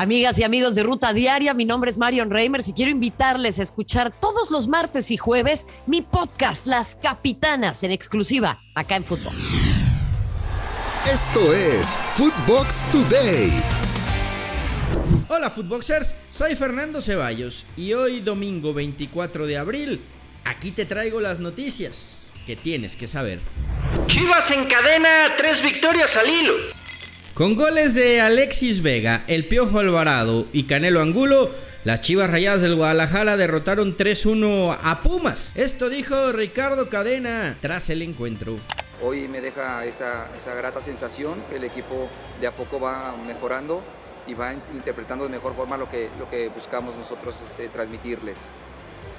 Amigas y amigos de Ruta Diaria, mi nombre es Marion Reimers y quiero invitarles a escuchar todos los martes y jueves mi podcast Las Capitanas en exclusiva acá en Footbox. Esto es Footbox Today. Hola Footboxers, soy Fernando Ceballos y hoy domingo 24 de abril, aquí te traigo las noticias que tienes que saber. Chivas encadena tres victorias al hilo. Con goles de Alexis Vega, El Piojo Alvarado y Canelo Angulo, las Chivas Rayadas del Guadalajara derrotaron 3-1 a Pumas. Esto dijo Ricardo Cadena tras el encuentro. Hoy me deja esa, grata sensación que el equipo de a poco va mejorando y va interpretando de mejor forma lo que, lo que buscamos nosotros este, transmitirles.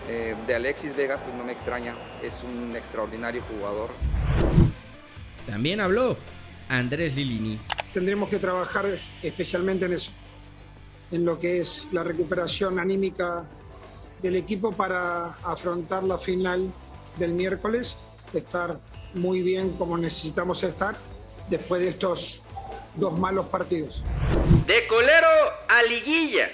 Eh, de Alexis Vega, pues no me extraña, es un extraordinario jugador. También habló Andrés Lilini tendremos que trabajar especialmente en eso, en lo que es la recuperación anímica del equipo para afrontar la final del miércoles, estar muy bien como necesitamos estar después de estos dos malos partidos. De colero a liguilla.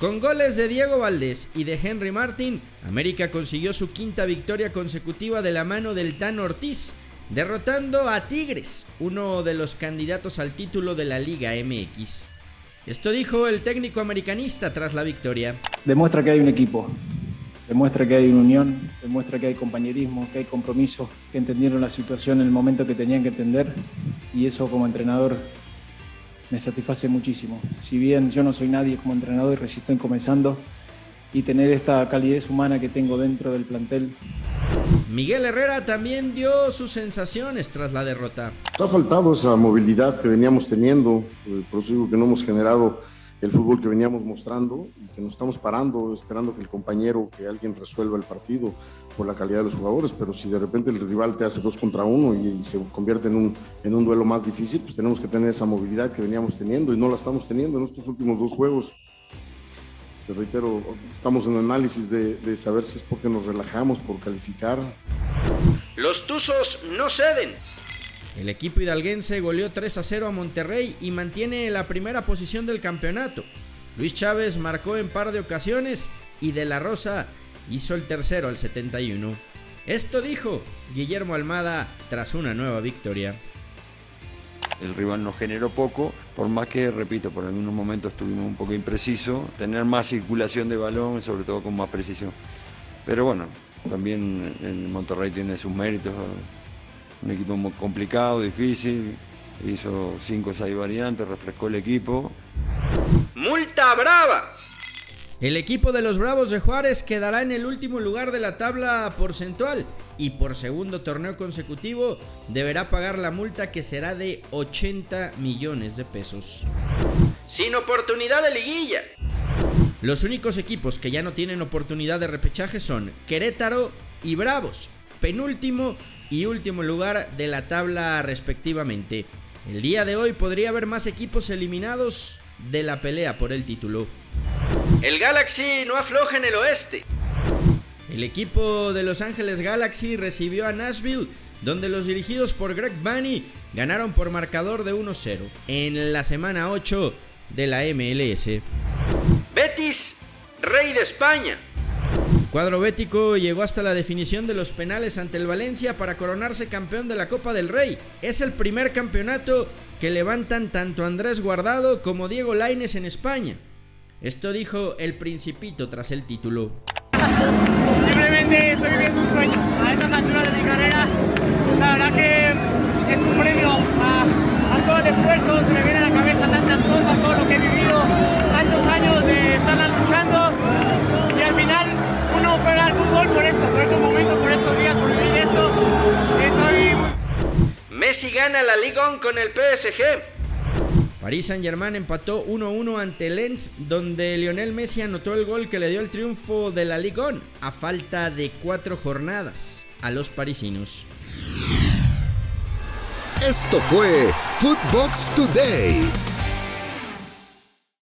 Con goles de Diego Valdés y de Henry Martin, América consiguió su quinta victoria consecutiva de la mano del Tan Ortiz derrotando a Tigres, uno de los candidatos al título de la Liga MX. Esto dijo el técnico americanista tras la victoria. Demuestra que hay un equipo, demuestra que hay una unión, demuestra que hay compañerismo, que hay compromiso, que entendieron la situación en el momento que tenían que entender y eso como entrenador me satisface muchísimo. Si bien yo no soy nadie como entrenador y resisto en comenzando y tener esta calidez humana que tengo dentro del plantel Miguel Herrera también dio sus sensaciones tras la derrota. ha faltado esa movilidad que veníamos teniendo, por eso digo que no hemos generado el fútbol que veníamos mostrando y que nos estamos parando esperando que el compañero, que alguien resuelva el partido por la calidad de los jugadores, pero si de repente el rival te hace dos contra uno y, se convierte en un, en un duelo más difícil, pues tenemos que tener esa movilidad que veníamos teniendo y no la estamos teniendo en estos últimos dos juegos reitero, estamos en análisis de, saber si es porque nos relajamos, por calificar. Los Tuzos no ceden. El equipo hidalguense goleó 3 a 0 a Monterrey y mantiene la primera posición del campeonato. Luis Chávez marcó en par de ocasiones y De La Rosa hizo el tercero al 71. Esto dijo Guillermo Almada tras una nueva victoria el rival nos generó poco, por más que, repito, por algunos momentos estuvimos un poco imprecisos, tener más circulación de balón, sobre todo con más precisión. Pero bueno, también el Monterrey tiene sus méritos, un equipo muy complicado, difícil, hizo 5 o 6 variantes, refrescó el equipo. ¡Multa brava! El equipo de los Bravos de Juárez quedará en el último lugar de la tabla porcentual y por segundo torneo consecutivo deberá pagar la multa que será de 80 millones de pesos. Sin oportunidad de liguilla. Los únicos equipos que ya no tienen oportunidad de repechaje son Querétaro y Bravos, penúltimo y último lugar de la tabla respectivamente. El día de hoy podría haber más equipos eliminados de la pelea por el título. El Galaxy no afloja en el oeste. El equipo de Los Ángeles Galaxy recibió a Nashville, donde los dirigidos por Greg Bunny ganaron por marcador de 1-0 en la semana 8 de la MLS. Betis, rey de España. El cuadro bético llegó hasta la definición de los penales ante el Valencia para coronarse campeón de la Copa del Rey. Es el primer campeonato que levantan tanto Andrés Guardado como Diego Laines en España. Esto dijo el Principito tras el título. Simplemente estoy viviendo un sueño a estas alturas de mi carrera. La verdad que es un premio a, todo el esfuerzo. Se me viene a la cabeza tantas cosas, todo lo que he vivido, tantos años de estar luchando. Y al final uno juega al fútbol por esto, por estos momentos, por estos días, por vivir esto. Estoy... Messi gana la Liga con el PSG. Paris Saint-Germain empató 1-1 ante Lens, donde Lionel Messi anotó el gol que le dio el triunfo de la Ligue 1 a falta de cuatro jornadas a los parisinos. Esto fue Footbox Today.